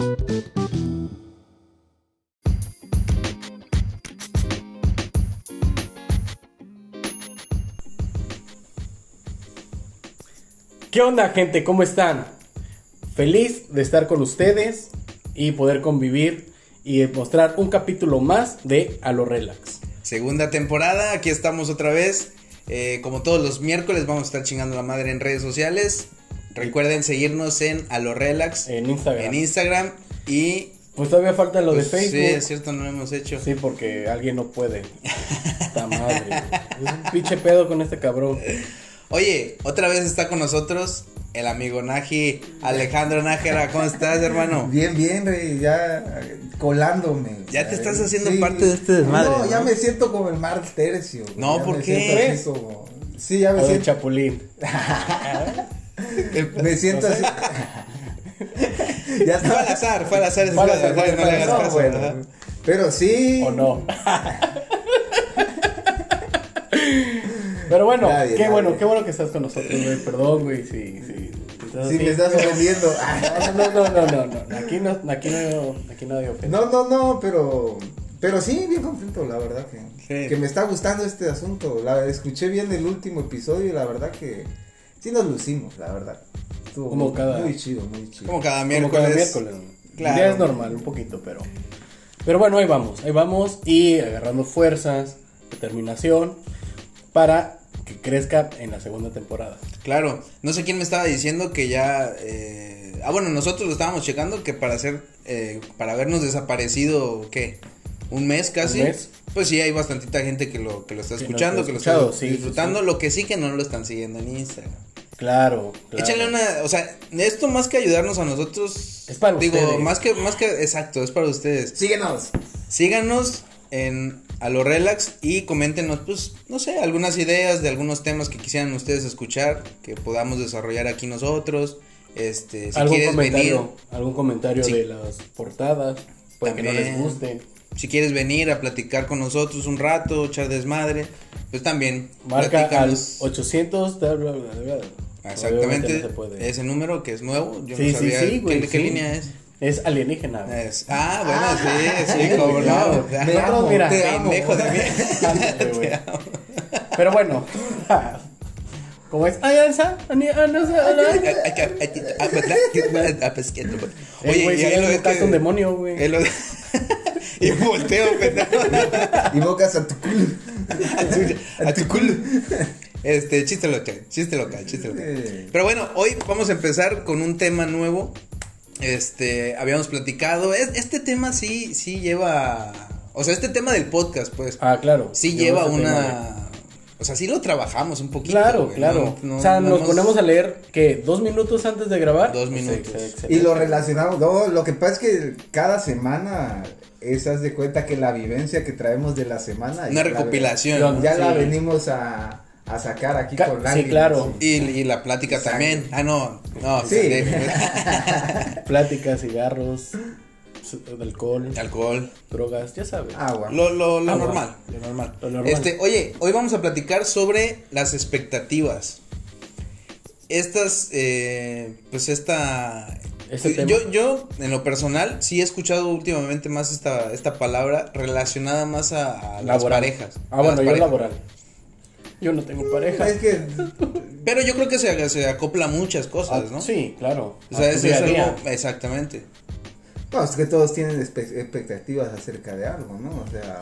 ¿Qué onda gente? ¿Cómo están? Feliz de estar con ustedes y poder convivir y mostrar un capítulo más de A lo Relax. Segunda temporada, aquí estamos otra vez. Eh, como todos los miércoles vamos a estar chingando la madre en redes sociales. Recuerden seguirnos en A lo Relax En Instagram. en Instagram y Pues todavía falta lo pues, de Facebook. Sí, es cierto, no lo hemos hecho. Sí, porque alguien no puede. Esta madre. Es un pinche pedo con este cabrón. Oye, otra vez está con nosotros el amigo Naji, Alejandro Nájera, ¿cómo estás, hermano? Bien, bien, rey, ya colándome. Ya te estás haciendo parte de este desmadre, No, ya ¿no? me siento como el mar tercio. No, ya ¿por me qué? siento así como- Sí, ya me siento, Chapulín. me siento así. ya Fue al azar, fue al azar, ese no le hagas No, caso, bueno, pero sí. ¿O no? Pero bueno, Nadie, qué nadie. bueno, qué bueno que estás con nosotros, güey. Perdón, güey, sí, sí. estás Si así. me estás ofendiendo. No, no, no, no, no, Aquí no, aquí no, aquí no hay ofensa. No, no, no, pero. Pero sí, bien contento, la verdad que, Sí. que me está gustando este asunto. La, escuché bien el último episodio y la verdad que sí nos lucimos, la verdad. Estuvo Como muy, cada- muy chido, muy chido. Como cada Como miércoles. cada miércoles. Claro. Ya es normal, un poquito, pero. Pero bueno, ahí vamos, ahí vamos y agarrando fuerzas, determinación para que crezca en la segunda temporada. Claro, no sé quién me estaba diciendo que ya, eh, ah bueno, nosotros lo estábamos checando que para hacer, eh, para habernos desaparecido, ¿qué? Un mes casi. Un mes. Pues sí, hay bastantita gente que lo, que lo está escuchando, ha que lo está sí, sí, disfrutando, sí. lo que sí que no lo están siguiendo en Instagram. Claro, claro. Échale una, o sea, esto más que ayudarnos a nosotros, Es para digo, ustedes. más que, más que, exacto, es para ustedes. Síguenos. Síganos en a lo relax y coméntenos, pues, no sé, algunas ideas de algunos temas que quisieran ustedes escuchar, que podamos desarrollar aquí nosotros. Este, si algún quieres venir, comentario, algún comentario Sí. de las portadas, para que no les También. gusten. si quieres venir a platicar con nosotros un rato, echar desmadre, pues también Marca al platícanos. 800. bla, bla, bla, Exactamente, no se puede. ese número que es nuevo, yo Sí, no sabía sí, güey, ¿qué, qué sí. línea es. Es alienígena. güey. Es- ah, bueno, sí, sí, Claro. no. Te amo, mira, te amo. Pendejo de mí. Ándale, güey. Pero bueno. ¿Cómo es? Ay, Elsa, ah, no sé, ah, Oye, güey, y ahí lo ves un demonio, güey. y volteo, pendejo. Invocas a tu culo. A tu culo. Este, chiste local, chiste local, chiste local. Pero bueno, hoy vamos a empezar con un tema nuevo. Este, habíamos platicado. es- este tema sí, sí lleva. O sea, este tema del podcast, pues. Ah, claro. sí lleva tema, güey. una. O sea, sí lo trabajamos un poquito. Claro, güey, claro. no- no- o sea, no nos hemos- ponemos a leer, ¿qué? ¿Dos minutos antes de grabar? Dos Sí, minutos. sí, excelente. Y lo relacionamos. No, lo que pasa es que cada semana. Esas de cuenta que la vivencia que traemos de la semana. Una la- recopilación. Ya la venimos a, a sacar aquí Ca- con sí, claro. Y, y la plática Exacto. también. Ah, no. No, Sí. Pláticas, cigarros, alcohol, alcohol. drogas, ya sabes. Agua. Lo, lo, lo Agua. normal, lo normal. Lo normal. Este, oye, hoy vamos a platicar sobre las expectativas. Estas, eh, pues esta... Este tema. yo, yo, en lo personal, sí he escuchado últimamente más esta, esta palabra relacionada más a, a las parejas. Ah, a bueno, yo parejas. laboral. Yo no tengo pareja. Es que. Pero yo creo que se, se acopla a muchas cosas, Ah, ¿no? Sí, claro. O sea, es, algo... Exactamente. No, es que todos tienen expectativas acerca de algo, ¿no? O sea.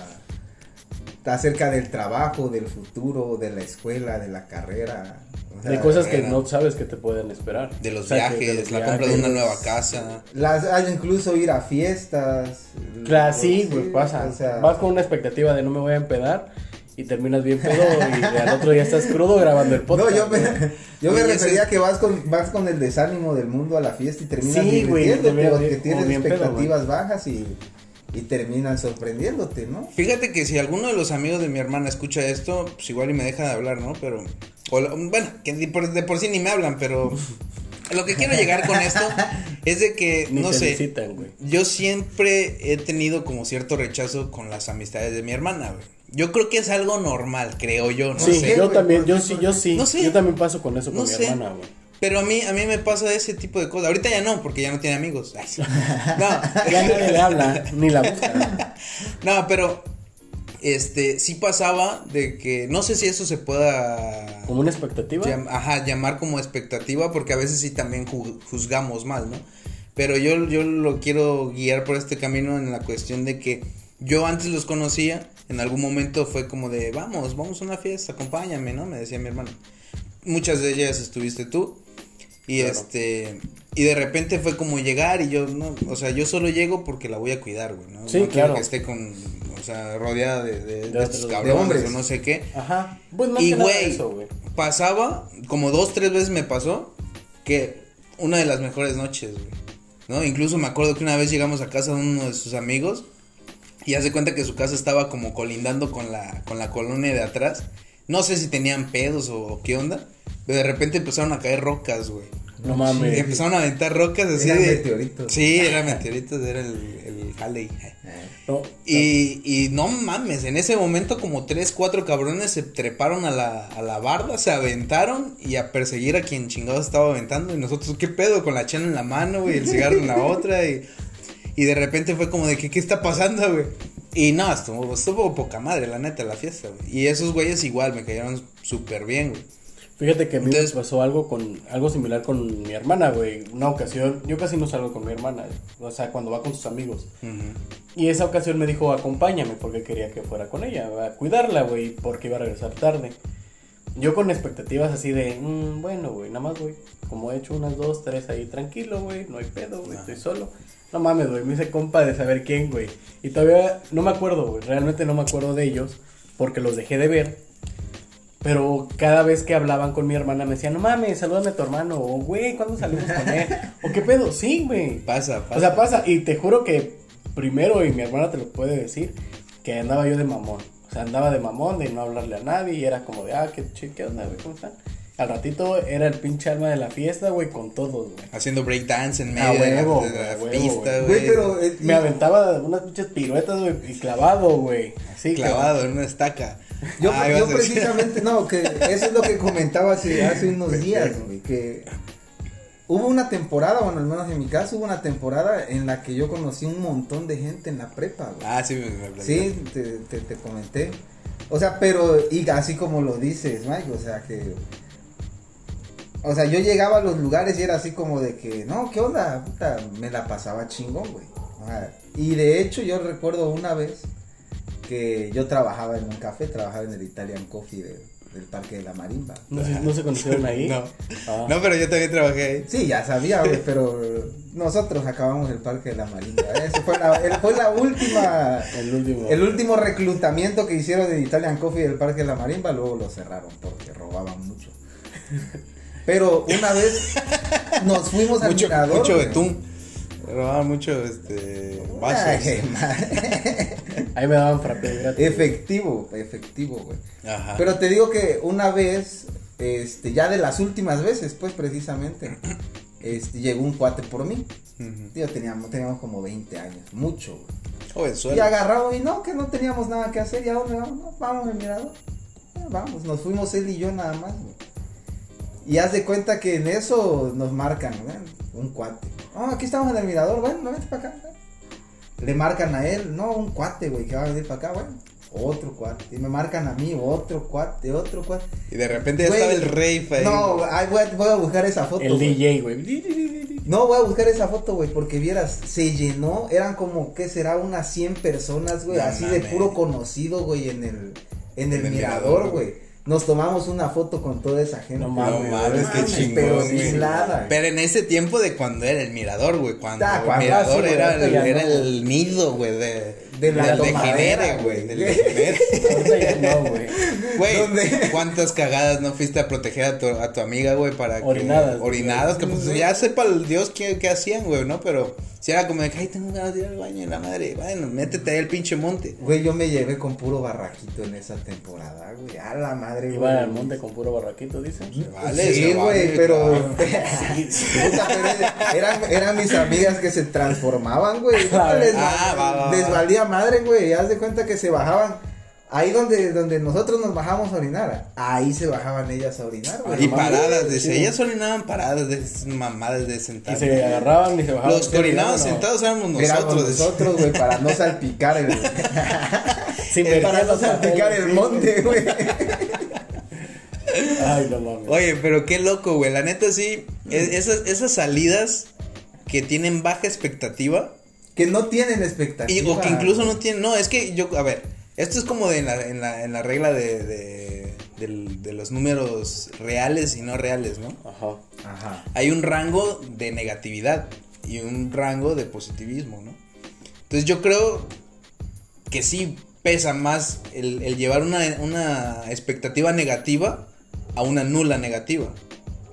Acerca del trabajo, del futuro, de la escuela, de la carrera. o sea, De cosas que no sabes que te pueden esperar. De los O sea, que viajes, de los la compra de una nueva casa. Las, hay incluso ir a fiestas. Claro, sí, Sí, pues pasa. o sea, Vas con una expectativa de no me voy a empedar y terminas bien pedo y al otro día estás crudo grabando el podcast. No, yo me, yo me refería que vas con, vas con el desánimo del mundo a la fiesta y terminas Sí, divirtiéndote, terminas porque bien- tienes pedo, expectativas bajas y, y terminan sorprendiéndote, ¿no? Fíjate que si alguno de los amigos de mi hermana escucha esto, pues igual y me deja de hablar, ¿no? Pero, o lo- bueno, que de por, de por sí ni me hablan, pero lo que quiero llegar con esto es de que, Ni no sé, yo siempre he tenido como cierto rechazo con las amistades de mi hermana, güey. Yo creo que es algo normal, creo yo, no sí, sé. yo güey, también, ¿por yo sí, yo sí. No sé. Yo también paso con eso con No mi sé. hermana, güey. Pero a mí, a mí me pasa ese tipo de cosas. Ahorita ya no, porque ya no tiene amigos. Ay, sí. No, Ya nadie le habla, ni la busca. no, pero este sí pasaba de que no sé si eso se pueda Como una expectativa. llam- ajá, llamar como expectativa porque a veces sí también ju- juzgamos mal, ¿no? Pero yo, yo lo quiero guiar por este camino en la cuestión de que yo antes los conocía, en algún momento fue como de, vamos, vamos a una fiesta, acompáñame, ¿no? Me decía mi hermano. Muchas de ellas estuviste tú. Y Claro. este, y de repente fue como llegar y yo, no, o sea, yo solo llego porque la voy a cuidar, güey, ¿no? Sí, No quiero claro. que esté con, o sea, rodeada de, de, de De estos cabrones hombres. o no sé qué. Ajá. Pues más Y güey. pasaba, como dos, tres veces me pasó, que una de las mejores noches, güey. ¿No? Incluso me acuerdo que una vez llegamos a casa de uno de sus amigos y hace cuenta que su casa estaba como colindando con la, con la colonia de atrás. No sé si tenían pedos o qué onda, pero de repente empezaron a caer rocas, güey. No Y mames. empezaron a aventar rocas así Eran de... meteoritos. Sí, eran meteoritos, era el, el Halley. No, Y, y no mames, en ese momento como tres, cuatro cabrones se treparon a la, a la barda, se aventaron y a perseguir a quien chingados estaba aventando. Y nosotros, ¿qué pedo? Con la chana en la mano, güey, el cigarro en la otra. Y, y de repente fue como de, ¿qué, qué está pasando, güey? Y no, estuvo, estuvo poca madre, la neta, la fiesta, güey. Y esos güeyes igual me cayeron súper bien, güey. Fíjate que a mí Entonces- me pasó algo con algo similar con mi hermana, güey. Una ocasión, yo casi no salgo con mi hermana, o sea, cuando va con sus amigos. Y esa ocasión me dijo, acompáñame, porque quería que fuera con ella, a cuidarla, güey, porque iba a regresar tarde. Yo con expectativas así de, "Mm, bueno, güey, nada más, güey, como he hecho unas dos, tres ahí, tranquilo, güey, no hay pedo, güey, estoy solo. No mames, güey, me hice compa de saber quién, güey. Y todavía no me acuerdo, güey, realmente no me acuerdo de ellos, porque los dejé de ver. Pero cada vez que hablaban con mi hermana me decían, no mames, salúdame a tu hermano, o güey, ¿cuándo salimos con él? o qué pedo, sí, güey. Pasa, pasa. O sea, pasa, y te juro que primero, y mi hermana te lo puede decir, que andaba yo de mamón. O sea, andaba de mamón, de no hablarle a nadie, y era como de, ah, qué, chi- qué onda, güey, ¿cómo están? Al ratito era el pinche alma de la fiesta, güey, con todos, güey. Haciendo breakdance en medio de la- huevo, de la, güey, pista, güey. pero. eh, Me aventaba unas pinches piruetas, güey, y clavado, güey. Así, Clavado en una estaca. Yo, Ah, yo precisamente, no, que eso es lo que comentaba hace, hace unos días, güey, que hubo una temporada, bueno, al menos en mi caso, hubo una temporada en la que yo conocí un montón de gente en la prepa, güey. Ah, sí, me, me. Sí, te, te, te comenté. O sea, pero, y así como lo dices, Mike, o sea, que... O sea, yo llegaba a los lugares y era así como de que, no, ¿qué onda? Puta, me la pasaba chingón, güey. Y de hecho yo recuerdo una vez que yo trabajaba en un café, trabajaba en el Italian Coffee de- del Parque de la Marimba. No, sé- no se conocieron ahí. No. Ah. No, pero yo también trabajé ahí. Sí, ya sabía, güey, pero nosotros acabamos el Parque de la Marimba. Ese fue la, el- fue la última... El último. El último reclutamiento que hicieron de Italian Coffee del Parque de la Marimba, luego lo cerraron porque robaban mucho. Pero una vez nos fuimos al Mucho, mirador. mucho güey. betún. Robaban mucho, este, vasos. Ay, madre. Ahí me daban frappé gratis. efectivo, efectivo, güey. Ajá. Pero te digo que una vez, este, ya de las últimas veces, pues precisamente, este, llegó un cuate por mí. Ujú. Yo teníamos, teníamos como 20 años, mucho, güey. Joven, Y agarrado y no, que no teníamos nada que hacer. ¿Y a dónde vamos? No, vamos al mirador. Eh, vamos, nos fuimos él y yo nada más, güey. Y haz de cuenta que en eso nos marcan. Un cuate. Oh, aquí estamos en el mirador, bueno, no vete para acá. Le marcan a él, no, un cuate, güey, que va a venir para acá, bueno. Otro cuate. Y me marcan a mí, otro cuate, otro cuate. Y de repente ya Güey, estaba el rey ahí. No, ay, voy, a, voy a buscar esa foto. El güey. DJ, güey. No, voy a buscar esa foto, güey, porque vieras, se llenó, eran como, ¿qué será? Unas 100 personas, güey, No así de puro conocido, güey, en el, en el En el mirador, mirador, güey. Nos tomamos una foto con toda esa gente. No No mames, mames, qué chingón, pero güey. Pero en ese tiempo de cuando era el mirador, güey. Cuando Ah, el mirador era, el, era no. el nido, güey, de, De la del degenere, güey. Del degenere. No, güey. Güey, ¿Dónde? ¿cuántas cagadas no fuiste a proteger a tu, a tu amiga, güey, para que... Orinadas, Orinadas, que pues ya sepa el Dios qué, qué hacían, güey, ¿no? Pero si era como de que, ay, tengo ganas de ir al baño y la madre, bueno, métete ahí al pinche monte. Güey, yo me llevé con puro barraquito en esa temporada, güey. A la madre, güey. Iban al monte con puro barraquito, dicen. Vale, sí, güey, vale, pero. claro. Puta, pero eran, eran mis amigas que se transformaban, güey. Ah, Les, ah, va, va, va. les valía madre, güey. Haz de cuenta que se bajaban Ahí donde, donde nosotros nos bajamos a orinar, ahí se bajaban ellas a orinar, güey. Y paradas, de sí. ellas orinaban paradas, de esas mamadas de Y sentadas. se agarraban y se bajaban. Los que orinaban no. sentados éramos Éramos nosotros. nosotros, güey, para no salpicar el, Se para no salpicar el monte, güey. Ay, no mames. Oye, pero qué loco, güey. La neta sí, es- esas, esas salidas que tienen baja expectativa Que no tienen expectativa. y, o que incluso no tienen. No, es que yo, a ver, esto es como de en, la, en, la, en la regla de, de, de los números reales y no reales, ¿no? Ajá. Ajá. Hay un rango de negatividad y un rango de positivismo, ¿no? Entonces yo creo que sí pesa más el, el llevar una, una expectativa negativa a una nula negativa.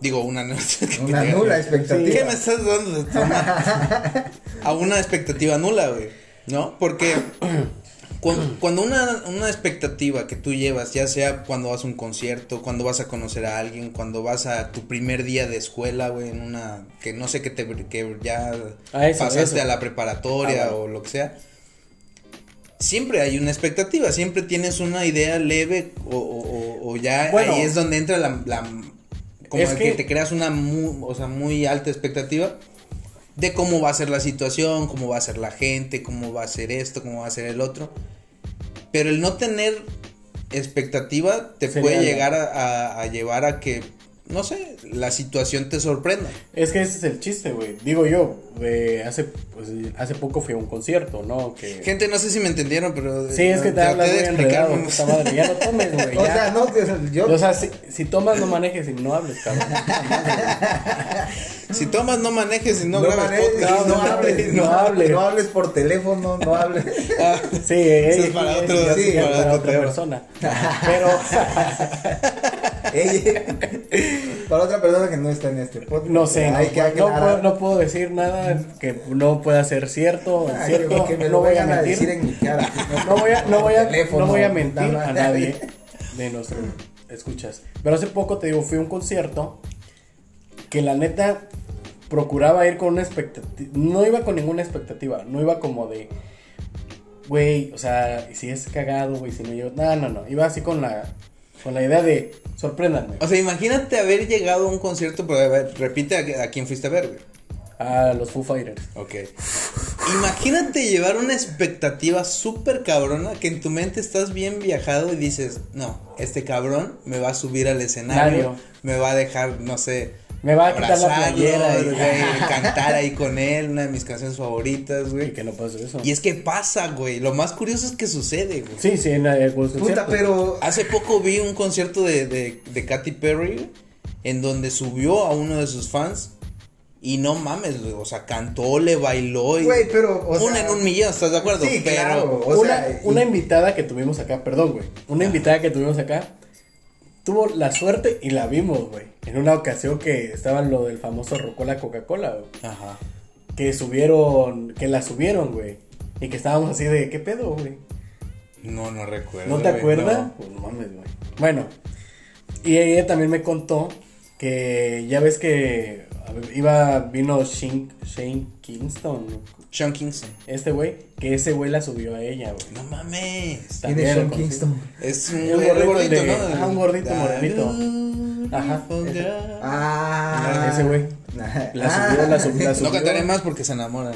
Digo, una, nula Una nula expectativa. ¿Qué me estás dando de tomar? A una expectativa nula, güey. ¿No? Porque cu- cuando una, una expectativa que tú llevas, ya sea cuando vas a un concierto, cuando vas a conocer a alguien, cuando vas a tu primer día de escuela, güey, en una. que no sé que te. que ya Ah, eso, pasaste eso. a la preparatoria Ah, bueno. o lo que sea. Siempre hay una expectativa, siempre tienes una idea leve o, o- o- o ya Bueno. ahí es donde entra la, la- como Es que, que- te creas una muy, o sea, muy alta expectativa de cómo va a ser la situación, cómo va a ser la gente, cómo va a ser esto, cómo va a ser el otro. Pero el no tener expectativa te Sería puede llegar a, a- a llevar a que, no sé, la situación te sorprenda. Es que ese es el chiste, güey. Digo yo, eh, hace, pues, hace poco fui a un concierto, ¿no? Que... Gente, no sé si me entendieron, pero... Sí, es que te hablas muy enredado, puta madre. Ya no tomes, güey. O ya. sea, no, que yo. O sea, si, si tomas, no manejes y no hables, cabrón. Si tomas, no manejes y no, no, grabes manejes, podcast. no, hables, no no, hables. no hables por teléfono, no hables. Ah, Sí, eh, Eso es eh, para eh, otro- sí, sí, es para para otro otra tema. persona. Pero, para otra persona que no está en este podcast. no sé, no, que puedo, no puedo decir nada que no pueda ser cierto. Ay, cierto que, me no lo voy a mentir. decir en mi cara. No voy a, no voy a, Teléfono, no voy a mentir nada a nadie de nuestros escuchas. Pero hace poco te digo, fui a un concierto que la neta procuraba ir con una expectativa. No iba con ninguna expectativa. No iba como de, güey, o sea, si es cagado, güey, si no yo. No, no, no. Iba así con la, con la idea de, sorpréndanme. O sea, imagínate haber llegado a un concierto, pero a ver, repite a, a quién fuiste a ver, güey. A los Foo Fighters. Ok. Imagínate llevar una expectativa súper cabrona que en tu mente estás bien viajado y dices, no, este cabrón me va a subir al escenario, Claro. me va a dejar, no sé, Me va a quitar la playera y- güey, cantar ahí con él, una de mis canciones favoritas, Y güey. que no pase eso. Y es que pasa, güey, lo más curioso es que sucede, güey. Sí, sí, en el Puta, concierto. pero. Hace poco vi un concierto de, de, de Katy Perry, güey, en donde subió a uno de sus fans y no mames, güey, o sea, cantó, le bailó y... Güey, pero. O una sea, en un millón, ¿estás de acuerdo? Sí, Pero claro. O una, sea, una y- invitada que tuvimos acá, perdón, güey. Una invitada que tuvimos acá tuvo la suerte y la vimos, güey. En una ocasión que estaba lo del famoso Rocola Coca-Cola, güey. Ajá. Que subieron, que la subieron, güey. Y que estábamos así de, ¿qué pedo, güey? No, no recuerdo. ¿No te güey, acuerdas? no. Pues no mames, güey. Bueno, y ella también me contó que ya ves que iba, vino Shane, Shane Kingston, Sean Kingston. este güey, que ese güey la subió a ella, güey. No mames. ¿Quién También Sean. Kingston? Es un, Un gordito gordito, de- ¿no? ajá, un gordito morenito. Ajá, Ah. Ese güey. La subió, la subió, la No subió. cantaré más porque se enamoran.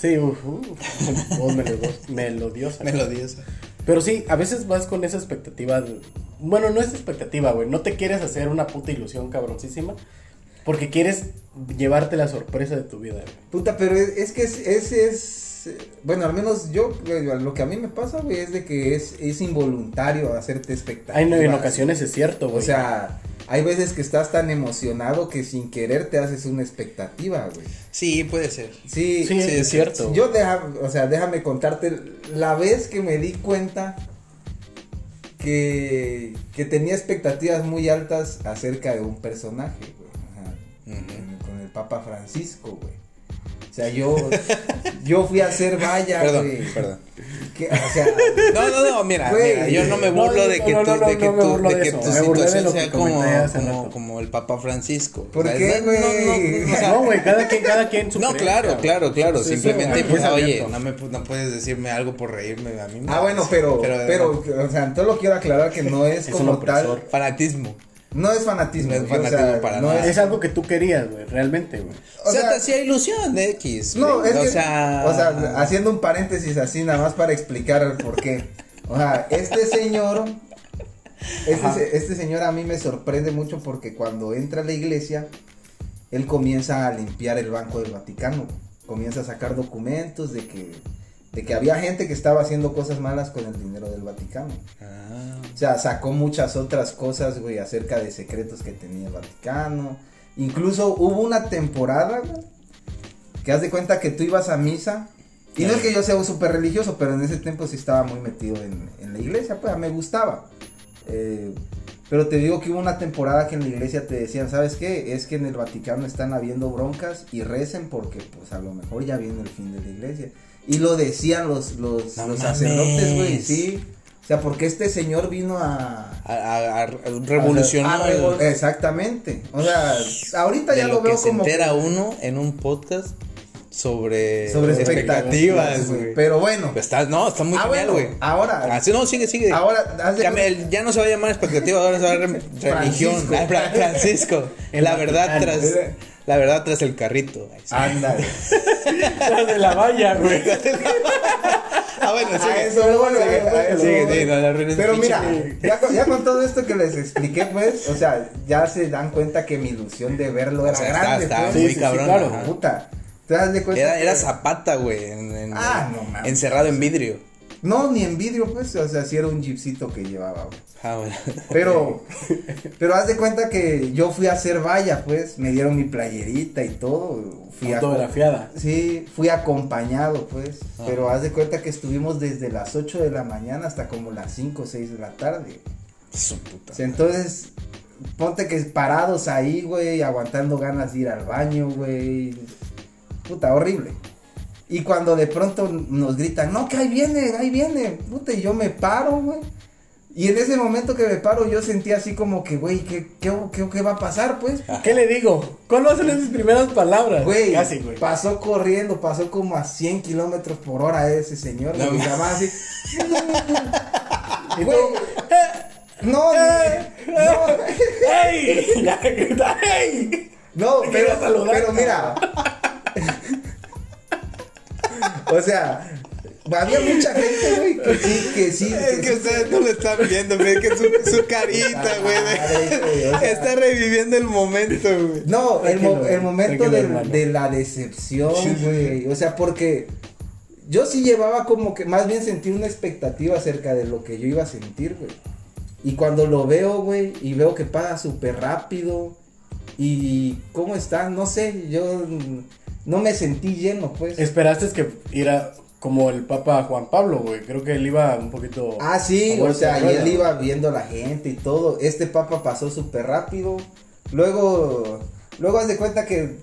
Sí, uf, uf, voz melodio- melodiosa. Melodiosa. Pero sí, a veces vas con esa expectativa. de- Bueno, no es expectativa, güey. No te quieres hacer una puta ilusión cabroncísima. Porque quieres llevarte la sorpresa de tu vida, güey. Puta, pero es, es que es- ese es. eh, Bueno, al menos yo, lo que a mí me pasa, güey, es de que es, es involuntario hacerte. Ay, no, en ocasiones es cierto, güey. O sea, hay veces que estás tan emocionado que sin querer te haces una expectativa, güey. Sí, puede ser. Sí, sí, sí, es cierto. Yo deja, o sea, déjame contarte la vez que me di cuenta que, que tenía expectativas muy altas acerca de un personaje, Con- el Papa Francisco, güey. O sea, yo, yo fui a hacer valla, Perdón, güey. perdón. Que, o sea, No, no, no, mira, Güey. mira, yo no me burlo no, de que no, tú, no, no, de que tú, de que tu me burlé de situación sea como, como, como el Papa Francisco. ¿Por O sea, qué, no, güey? no, no, o sea, No, güey, cada quien, cada quien su No, claro, claro, claro. Sí, Simplemente, pues, es oye, no me no puedes decirme algo por reírme. A mí ah, bueno, pero, pero, pero, o sea, todo lo quiero aclarar que no es, Es un como opresor. tal, fanatismo. No es fanatismo. No es o fanatismo sea, para no nada. es- algo que tú querías, güey, realmente, güey. O, O sea, sea, te hacía ilusión de X. No, es o que, sea, o sea, haciendo un paréntesis así nada más para explicar el por qué. O sea, este señor, este, este señor a mí me sorprende mucho porque cuando entra a la iglesia, él comienza a limpiar el Banco del Vaticano, comienza a sacar documentos de que, de que había gente que estaba haciendo cosas malas con el dinero del Vaticano. Ah, O sea, sacó muchas otras cosas, güey, acerca de secretos que tenía el Vaticano. Incluso hubo una temporada, güey, que haz de cuenta que tú ibas a misa. Y no es que yo sea un súper religioso, pero en ese tiempo sí estaba muy metido en, en la iglesia, pues me gustaba. Eh, pero te digo que hubo una temporada que en la iglesia te decían, ¿sabes qué? Es que en el Vaticano están habiendo broncas y recen porque pues a lo mejor ya viene el fin de la iglesia. Y lo decían los, los, No los sacerdotes, güey, sí. O sea, porque este señor vino a... a, a- a revolucionar a revol- Exactamente. O sea, ahorita de ya lo, lo veo que se como... entera uno en un podcast sobre, sobre expectativas, güey. Pero bueno. Pues está, no, está muy Ah, genial, bueno, güey. ahora- Ah, sí, no, sigue, sigue. Ahora, ya no se va a llamar expectativa, ahora se va a llamar religión. Francisco. Ah, Fra- Francisco. La verdad tras la verdad tras el carrito. Ándale. Las de la valla, güey. Ah, bueno, A sigue. eso Sigue, voy. sigue, no, Pero pinche- mira, ya con, ya con todo esto que les expliqué, pues, o sea, ya se dan cuenta que mi ilusión de verlo era O sea, está- grande, está pues. muy Sí, sí, sí, cabrón, claro, puta. ¿Te das de cuenta? Era, que- era Zapata, güey. en- en- Ah, no mames. Encerrado en vidrio. No, ni en vidrio, pues, o sea, sí era un jeepcito que llevaba, güey. Ah, bueno. Pero, pero haz de cuenta que yo fui a hacer valla, pues, me dieron mi playerita y todo. Fui a- Autografiada. Sí, fui acompañado, pues, Ah. pero haz de cuenta que estuvimos desde las 8 de la mañana hasta como las 5 o 6 de la tarde. Su puta. O sea, entonces, ponte que parados ahí, güey, aguantando ganas de ir al baño, güey. Puta, horrible. Y cuando de pronto nos gritan, no, que ahí viene, ahí viene. Puta, y yo me paro, güey. Y en ese momento que me paro, yo sentí así como que, güey, ¿qué, qué, qué, qué va a pasar, pues? ¿Qué le digo? ¿Cuáles son esas primeras palabras? Güey, Casi, güey. pasó corriendo, pasó como a 100 kilómetros por hora ese señor, No, ma- llamaba así. Y Güey, no, Eh, ni- no, ¡Ey! ¡ey! no, pero, pero mira. O sea, había mucha gente, güey, que sí, que sí. Es que ustedes no lo están viendo, ve que su, su carita, güey. Madre, güey, o sea. Está reviviendo el momento, güey. No, el, mo- Tranquilo, el momento de la decepción, güey. O sea, porque yo sí llevaba como que más bien sentí una expectativa acerca de lo que yo iba a sentir, güey. Y cuando lo veo, güey, y veo que pasa súper rápido. Y cómo está, no sé, yo no me sentí lleno, pues. Esperaste que era como el Papa Juan Pablo, güey. Creo que él iba un poquito. Ah, sí, o sea, y él iba viendo a la gente y todo. Este papa pasó súper rápido. Luego, luego haz de cuenta que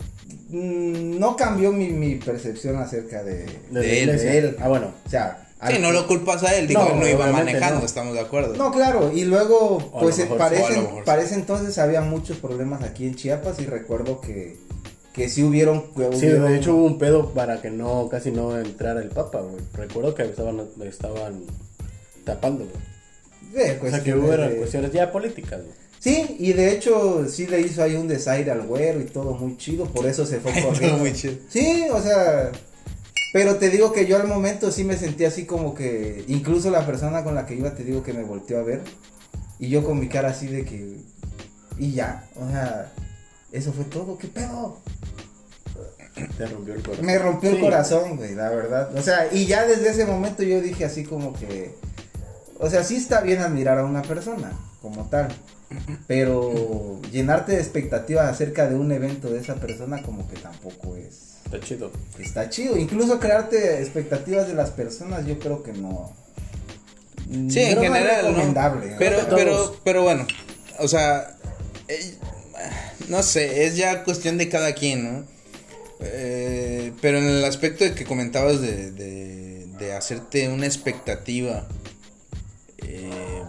mm, no cambió mi, mi percepción acerca de, De de él, de él. Ah, bueno. O sea, Sí, no lo culpas a él, digo, No, él no iba manejando, no. estamos de acuerdo. No, claro, y luego, O pues parece, parece entonces había muchos problemas aquí en Chiapas y recuerdo que, que sí hubieron, que Sí, hubieron- de hecho hubo un pedo para que no, casi no entrara el Papa, güey. Recuerdo que estaban, estaban tapando, güey. de O sea, que hubo de- cuestiones ya políticas, güey. Sí, y de hecho sí le hizo ahí un desaire al güero y todo muy chido, por eso se fue corriendo. Muy chido. Sí, o sea, pero te digo que yo al momento sí me sentí así como que, incluso la persona con la que iba te digo que me volteó a ver y yo con mi cara así de que, y ya, o sea, eso fue todo, ¿qué pedo? Te rompió el corazón. Me rompió el corazón, güey, la verdad. O sea, y ya desde ese momento yo dije así como que, o sea, sí está bien admirar a una persona como tal, pero llenarte de expectativas acerca de un evento de esa persona como que tampoco es Está chido. está chido. Incluso crearte expectativas de las personas, yo creo que no. Sí, en que no es general, ¿no? recomendable. ¿no? Pero, pero, pero bueno, o sea, eh, no sé, es ya cuestión de cada quien, ¿no? Eh, pero en el aspecto de que comentabas de, de, de hacerte una expectativa, eh,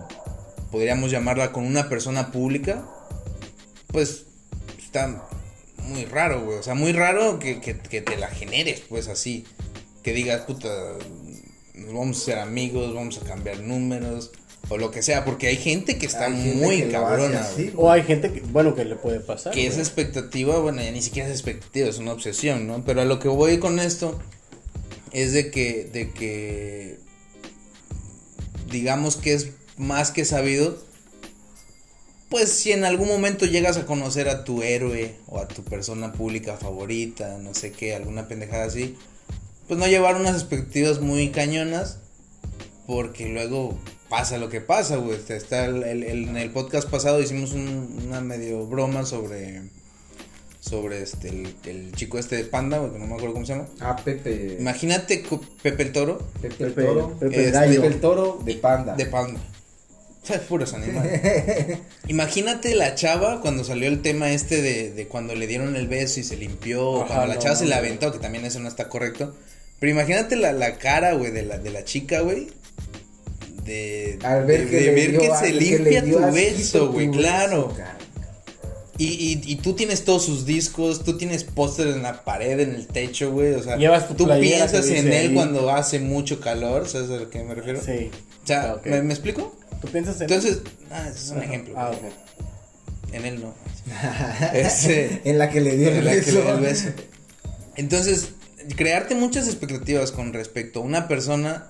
podríamos llamarla con una persona pública, pues está muy raro, güey. O sea, muy raro que, que, te la generes, pues así. Que digas, puta, vamos a ser amigos, vamos a cambiar números, o lo que sea, porque hay gente que está gente muy que cabrona, así. O hay gente que, bueno, que le puede pasar. Que esa güey. expectativa, bueno, ya ni siquiera es expectativa, es una obsesión, ¿no? Pero a lo que voy con esto es de que, de que, digamos que es más que sabido, pues si en algún momento llegas a conocer a tu héroe o a tu persona pública favorita, no sé qué, alguna pendejada así, pues no llevar unas expectativas muy cañonas, porque luego pasa lo que pasa, güey. Este, Está el, el- el- en el podcast pasado hicimos un- una medio broma sobre sobre este el, el chico este de panda, güey, que no me acuerdo cómo se llama. Ah, Pepe. Imagínate Pepe el Toro Pepe el Pepe- Toro. Pepe el Pepe el Toro de Panda. de panda. O sea, puros animales. Imagínate la chava cuando salió el tema este de, de cuando le dieron el beso y se limpió, o Ajá, cuando la no, chava se no, la no. aventó, que también eso no está correcto. Pero imagínate la, la cara, güey, de la, de la chica, güey. De, Al ver de- que, de ver dio que se limpia tu beso, güey, claro. Y, y, y tú tienes todos sus discos, tú tienes pósteres en la pared, en el techo, güey. O sea, Llevas tu tú piensas en él ahí. cuando hace mucho calor, ¿sabes a lo que me refiero? Sí. O sea. ¿me, me explico? ¿Tú piensas en Entonces, ah, ese es un ejemplo. Ah. En él no. Ese, En la que le dio que le el beso. Entonces, crearte muchas expectativas con respecto a una persona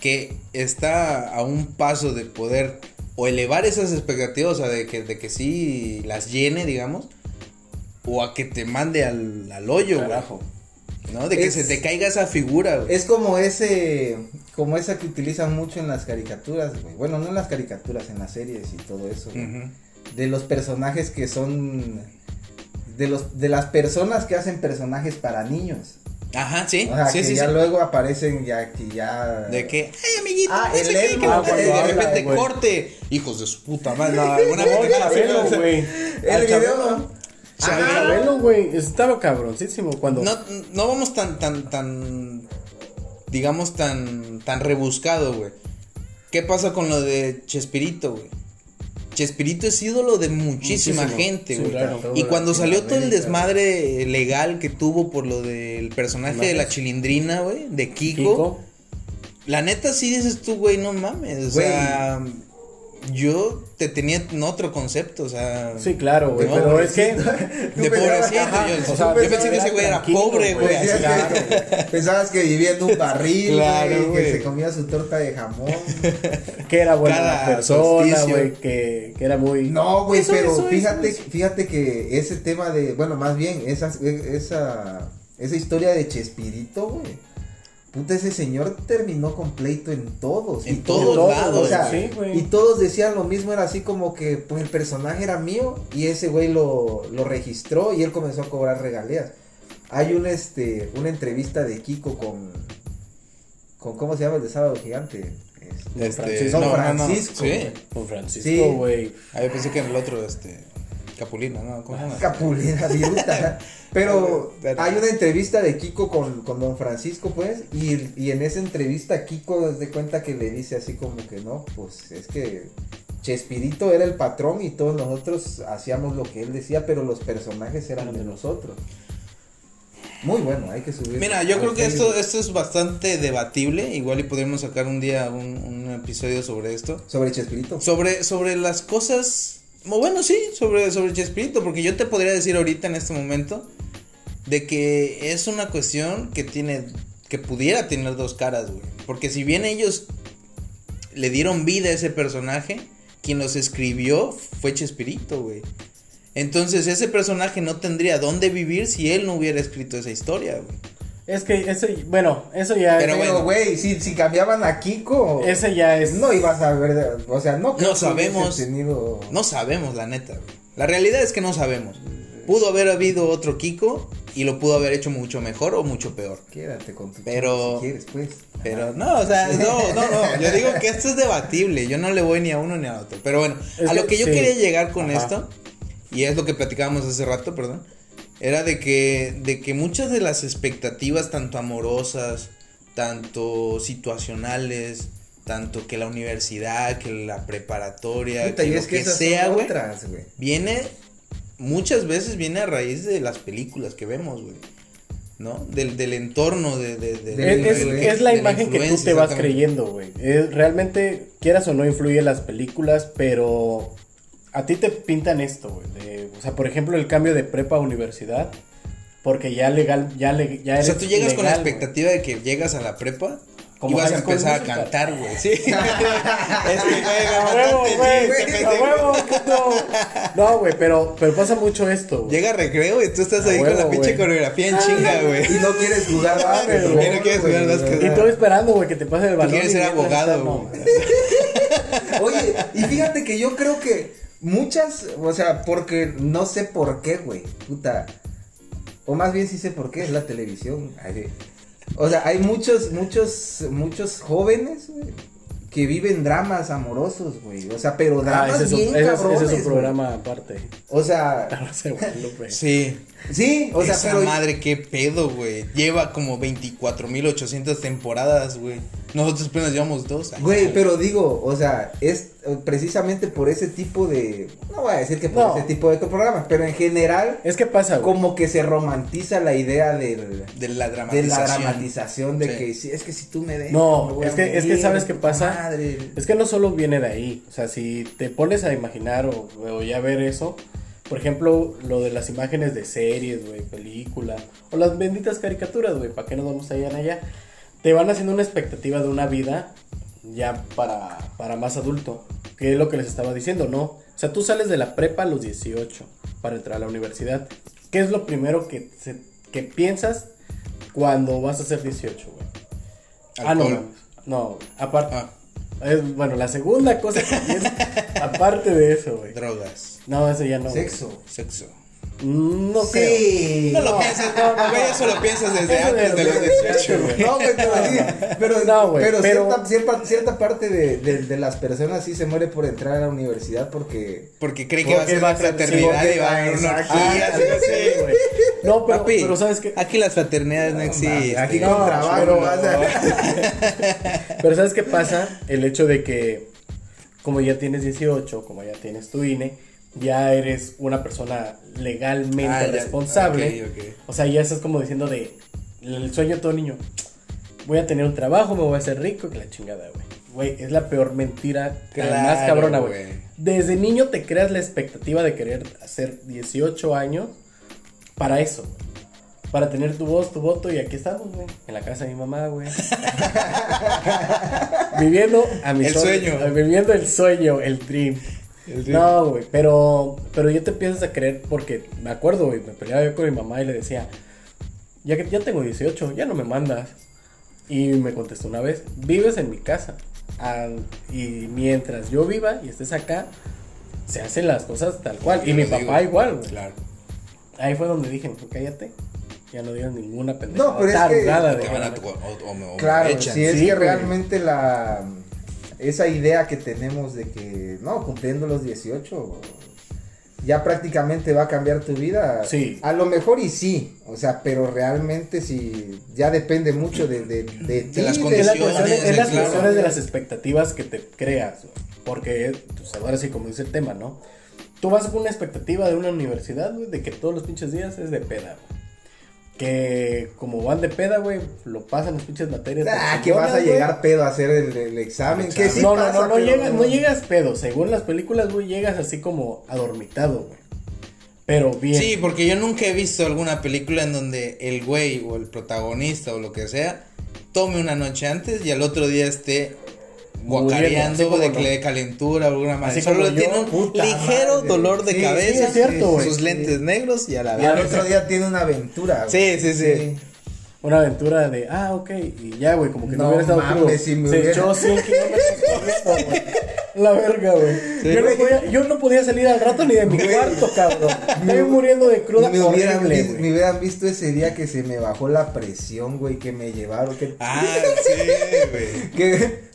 que está a un paso de poder o elevar esas expectativas, o sea, de que, de que sí las llene, digamos, o a que te mande al, al hoyo, güey. Carajo. ¿No? De que Es- se te caiga esa figura, güey. Es como ese, como esa que utilizan mucho en las caricaturas, güey. Bueno, no en las caricaturas, en las series y todo eso. güey. De los personajes que son, de los, de las personas que hacen personajes para niños. Ajá, sí. O sea, sí, que sí, ya sí. luego aparecen ya que ya. De que, ay, amiguito, Ah, sé el qué", Elmo, que cuando de habla, repente corte. Hijos de su puta madre. No, alguna sea, güey. El video. Chabelo, güey. Estaba cabroncísimo cuando. No, no vamos tan, tan, tan, digamos, tan, tan rebuscado, güey. ¿Qué pasa con lo de Chespirito, güey? Chespirito es ídolo de muchísima Muchísimo. gente, Sí, güey. claro. Y cuando salió todo el desmadre legal que tuvo por lo del personaje de la chilindrina, güey, de Kiko, Kiko. la neta sí dices tú, güey, no mames, o Güey. Yo te tenía en otro concepto, o sea, Sí, claro, güey. Pero güey, es que. de pensabas- pobrecito, ajá, yo, o sea, yo pensé que ese güey era pobre, güey. Decías que- Pensabas que vivía en un barril, Claro, güey, que se comía su torta de jamón. Que era buena Cada persona, güey. Que, que era muy. No, güey, pero eso, fíjate, eso. fíjate que ese tema de, bueno, más bien, esa, esa, esa historia de Chespirito, güey. Puta, ese señor terminó con pleito en todos. En y todos todos, lados, o sea, sí, y todos decían lo mismo, era así como que, pues el personaje era mío y ese güey lo, lo registró y él comenzó a cobrar regalías. Hay un, este, una entrevista de Kiko con, con, ¿cómo se llama el de Sábado Gigante? Este, Este, Francisco. no, no, no, Francisco, sí. Con Sí. Francisco, güey. Ah, yo pensé que en el otro, este, Capulina, ¿no? ¿Cómo se llama? Capulina, viruta. Pero hay una entrevista de Kiko con, con don Francisco, pues, y, y en esa entrevista Kiko se cuenta que le dice así como que no, pues es que Chespirito era el patrón y todos nosotros hacíamos lo que él decía, pero los personajes eran de nosotros. Muy bueno, hay que subir. Mira, yo creo que esto, esto es bastante debatible. Igual y podríamos sacar un día un, un episodio sobre esto. Sobre Chespirito. Sobre, sobre las cosas. Bueno, sí, sobre, sobre Chespirito. Porque yo te podría decir ahorita en este momento. De que es una cuestión que tiene. Que pudiera tener dos caras, güey. Porque si bien ellos le dieron vida a ese personaje. Quien los escribió fue Chespirito, güey. Entonces ese personaje no tendría dónde vivir si él no hubiera escrito esa historia, güey. Es que eso, bueno, eso ya Pero es. bueno. Güey, si, si cambiaban a Kiko, Ese ya es. no ibas a ver, o sea, no creo No que sabemos. tenido... No sabemos, la neta. La realidad es que no sabemos. Pudo haber habido otro Kiko y lo pudo haber hecho mucho mejor o mucho peor. Quédate con tu Pero- chico si quieres, pues. Pero no, o sea, no, no, no. Yo digo que esto es debatible. Yo no le voy ni a uno ni a otro. Pero bueno, Es a que lo que yo sí. quería llegar con Ajá. esto, y es lo que platicábamos hace rato, perdón, era de que, de que muchas de las expectativas, tanto amorosas tanto situacionales, tanto que la universidad, que la preparatoria, Puta, que lo es que sea, güey, viene, muchas veces viene a raíz de las películas que vemos, güey. ¿No? Del, del entorno, de, de, de- De Es, la imagen que tú te vas creyendo, güey. Realmente, quieras o no, influye en las películas, pero a ti te pintan esto, güey. de- O sea, por ejemplo, el cambio de prepa a universidad, porque ya legal, ya, le, ya O sea, tú llegas con la expectativa de que llegas a la prepa Como y vas a empezar a cantar, güey. Sí. es que, güey, A me huevo, mataste, güey, sí, a pendejo. huevo, no. No, güey, pero, pero pasa mucho esto, güey. Llega recreo y tú estás A ahí con la pinche güey. coreografía en chinga, güey. Y no quieres jugar básquet, ¿por güey, no quieres jugar básquet? Y tú esperando, güey, que te pase el balón. quieres ser abogado, güey. Oye, y fíjate que yo creo que muchas, o sea, porque no sé por qué, güey, puta. O más bien sí sé por qué, es la televisión. Ay, O sea, hay muchos, muchos, muchos jóvenes, güey, que viven dramas amorosos, güey. O sea, pero Ah, dramas ese es, un, bien ese es- ese cabrones, es un güey. programa aparte. O sea, Ahora se Guadalupe. Sí. sí, o sea, Esa pero madre, qué pedo, güey. Lleva como 24.800 temporadas, güey. Nosotros apenas llevamos dos. Ay, Güey, pero digo, o sea, es precisamente por ese tipo de, no voy a decir que por No. ese tipo de programas, pero en general Es que pasa, güey. como que se romantiza la idea del, De la de dramatización. la dramatización de Sí. que si es que si tú me dejas No, me es a que- es que morir, ¿sabes qué pasa? madre. Es que no solo viene de ahí. O sea, si te pones a imaginar o, o ya ver eso, por ejemplo, lo de las imágenes de series, güey, películas, o las benditas caricaturas, güey, ¿para qué nos vamos allá en allá? Te van haciendo una expectativa de una vida ya para, para más adulto, que es lo que les estaba diciendo, ¿no? O sea, tú sales de la prepa a los 18 para entrar a la universidad. ¿Qué es lo primero que, se- que piensas cuando vas a ser 18, güey? Ah, no, no, aparte. Ah, Es, bueno, la segunda cosa que piensas, aparte de eso, güey. drogas, No, eso ya no. Sexo. sexo. No creo. sí. No lo piensas, güey, eso lo piensas desde Eso antes de los los 18, güey. No, güey, pero sí, pero, No, güey, pero, pero- Cierta, cierta, cierta parte de, de, de las personas sí se muere por entrar a la universidad porque... Porque cree que va a Porque ser va una a ser- fraternidad sí, y va a haber una orgía. Ah, sí, sí, güey. No, pero, Papi, pero sabes que. aquí las fraternidades no existen. Aquí No, con trabajo pero- vas a- Pero sabes qué pasa? El hecho de que, como ya tienes 18, como ya tienes tu INE, ya eres una persona legalmente Ah, responsable. ok, ok. O sea, ya estás como diciendo de. El sueño de todo niño. Voy a tener un trabajo, me voy a hacer rico, que la chingada, güey. Güey, es la peor mentira, la más cabrona, güey. Desde niño te creas la expectativa de querer hacer 18 años para eso. Para tener tu voz, tu voto, y aquí estamos, güey. En la casa de mi mamá, güey. viviendo a mi El sueño. Viviendo el sueño, el dream. No, güey, pero, pero yo te empiezas a creer porque me acuerdo, güey, me peleaba yo con mi mamá y le decía, ya que ya tengo 18, ya no me mandas. Y me contestó una vez, vives en mi casa. Y mientras yo viva y estés acá, se hacen las cosas tal cual. Y mi papá digo. igual, güey. Claro. Ahí fue donde dije, "Pues cállate. Ya no digas ninguna pendejada. No, pero es que- Te van a verdad". tu- o- Claro, echan. si es Sí, que realmente la esa idea que tenemos de que no, cumpliendo los 18 ya prácticamente va a cambiar tu vida. Sí. A lo mejor y sí, o sea, pero realmente sí ya depende mucho de de, de, ti, las Es la condiciones, de- las claro. cuestiones de las expectativas que te creas, porque pues, ahora sí como dice el tema, ¿no? Tú vas con una expectativa de una universidad, güey, de que todos los pinches días es de peda, güey. Que como van de peda, güey, lo pasan las pinches materias. Ah, que vas a llegar pedo a hacer el, el examen, El que sí no, no, pasa, no, no llegas, no llegas pedo. Según las películas, güey, llegas así como adormitado, güey. Pero bien. Sí, porque yo nunca he visto alguna película en donde el güey o el protagonista o lo que sea tome una noche antes y al otro día esté guacareando de no. que le dé calentura o alguna. Así Solo yo, tiene un ligero madre. dolor de Sí, cabeza, sí, es cierto, sus lentes negros y a la Y al otro día tiene una aventura. Sí, güey. sí, sí. Una aventura de, ah, ok, y ya, güey, como que no, No hubiera estado mames, si me Se hubiera- echó 100 kilómetros corriendo, güey. La verga, güey. Sí. Yo, no podía, yo no podía salir al rato ni de mi cuarto, cabrón. Estoy muriendo de cruda me hubieran, horrible, vi- me hubieran visto ese día que se me bajó la presión, güey, que me llevaron, que, Ah, sí, güey. que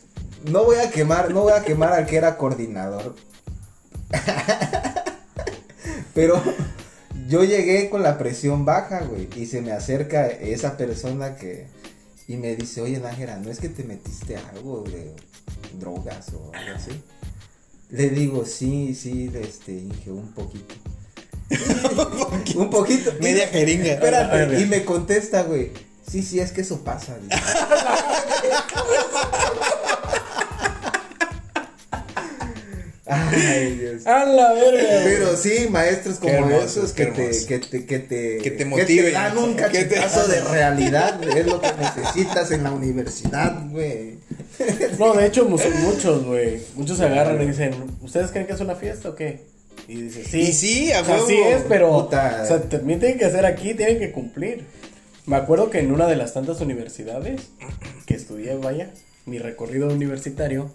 no voy a quemar, no voy a quemar al que era coordinador. Pero yo llegué con la presión baja, güey, y se me acerca esa persona que Y me dice, oye, Nájera, ¿no es que te metiste algo de drogas o algo así? Le digo, sí, sí, este, dije, un poquito. un poquito. Media jeringa. Espérate, y me contesta, güey. Sí, sí, es que eso pasa. dice. Ay, Dios. A la verga. Pero sí, maestros como hermoso, esos que te, que te, que te, Que te motiven. dan un Que te- cachetazo de realidad, es lo que necesitas en la universidad, güey. No, de hecho, muchos, güey. Muchos se agarran y dicen, ¿ustedes creen que es una fiesta o qué? Y dice, sí. Y sí, a O sea, huevo. sí es, pero. Puta. O sea, también tienen que hacer aquí, tienen que cumplir. Me acuerdo que en una de las tantas universidades que estudié, vaya, mi recorrido universitario,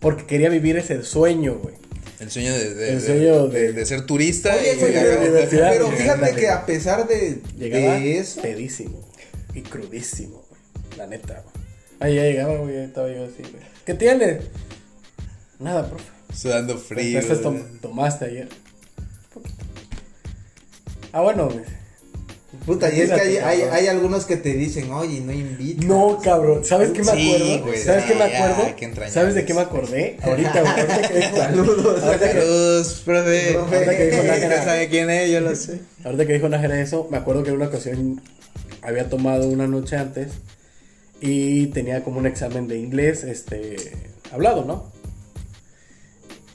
porque quería vivir ese sueño, güey. El sueño de, de, El de- sueño de- de- de ser turista. Oye, y agarrar- pero, universidad, pero fíjate que a pesar de, Llegaba de eso, pedísimo y crudísimo, güey. La neta, güey. Ahí ya llegaba, güey, ahí estaba yo así, güey. ¿Qué tienes? Nada, profe. Sudando frío. Entonces tom- tomaste ayer. Poquito. Ah, bueno, güey. Puta, y es que hay, hay, algunos que te dicen, oye, no invitas. No, cabrón. ¿Sabes qué me Sí, acuerdo? güey, ¿Sabes qué me acuerdo? qué. ¿Sabes de qué me acordé? Ahorita, güey. Ahorita que dijo, Saludos. Ahorita que, Saludos, profe. Ahorita que dijo Nájera, sabe quién es, yo lo sé. ahorita que dijo Nájera eso, me acuerdo que en una ocasión había tomado una noche antes y tenía como un examen de inglés, este, hablado, ¿no?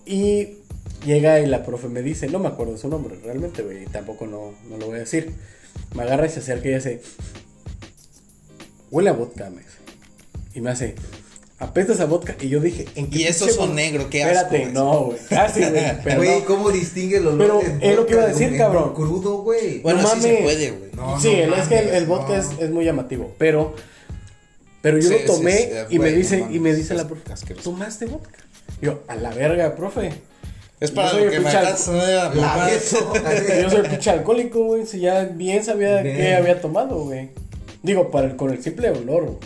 Y llega y la profe me dice, no me acuerdo su nombre realmente, güey, tampoco no, no lo voy a decir. Me agarra y se acerca y hace, huele a vodka, me dice. Y me hace, apestas a vodka. Y yo dije, ¿en qué Y esos son negro, qué asco, Espérate, güey. no, güey, casi, güey, pero Güey, no. ¿cómo distingue Pero olores es lo que iba a vodka de decir, cabrón. Crudo, güey. Bueno, No sí se mames. puede, güey. No, sí, no es que el, mames, el vodka no. es, es muy llamativo, pero pero yo Sí, lo sí, tomé sí, y me güey, dice y me mames, dice la es profe, asqueroso. ¿tomaste vodka? Y yo, a la verga, profe. Es para lo el que me beso. Yo soy el pinche alcohólico, güey, si ya bien sabía qué había tomado, güey. Digo, para el- con el simple olor, güey,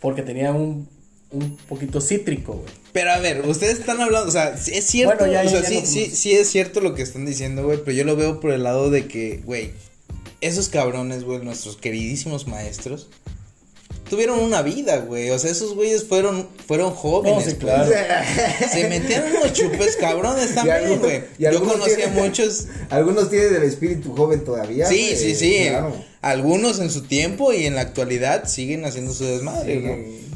porque tenía un un poquito cítrico, güey. Pero a ver, ustedes están hablando, o sea, es cierto, Bueno, ya, o sea, ya, sí, sí, sí es cierto lo que están diciendo, güey, pero yo lo veo por el lado de que, güey, esos cabrones, güey, nuestros queridísimos maestros, tuvieron una vida, güey, o sea, esos güeyes fueron, fueron jóvenes, No, sí, claro. Se metían unos chupes cabrones también, güey. Yo algunos conocí a tienen- muchos, Algunos tienen el espíritu joven todavía. sí, güey, sí, sí, Claro. algunos en su tiempo y en la actualidad siguen haciendo su desmadre, Sí, ¿no?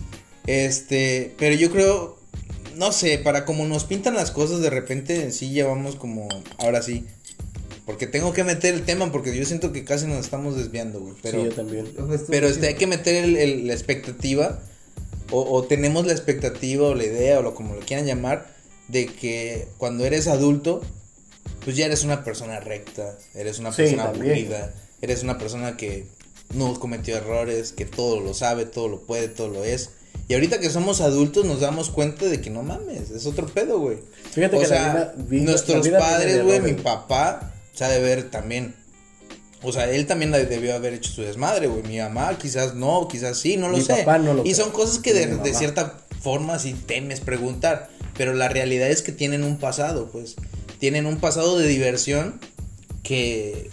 Este, pero yo creo, no sé, para como nos pintan las cosas, de repente sí llevamos como, ahora sí, porque tengo que meter el tema, porque yo siento que casi nos estamos desviando, güey, pero, sí, yo también. pero este, hay que meter el- el- la expectativa, o, o tenemos la expectativa, o la idea, o lo como lo quieran llamar, de que cuando eres adulto, pues ya eres una persona recta, eres una Sí, persona también. aburrida, eres una persona que no cometió errores, que todo lo sabe, todo lo puede, todo lo es. Y ahorita que somos adultos nos damos cuenta de que no mames, es otro pedo, güey. Fíjate o que sea, la vida, vida- nuestros la vida padres, güey, mi papá, se ha de ver también. O sea, él también debió haber hecho su desmadre, güey. Mi mamá, quizás no, quizás sí, no lo Mi sé. papá no lo y son cosas que de, de cierta forma sí temes preguntar. Pero la realidad es que tienen un pasado, pues. Tienen un pasado de diversión que,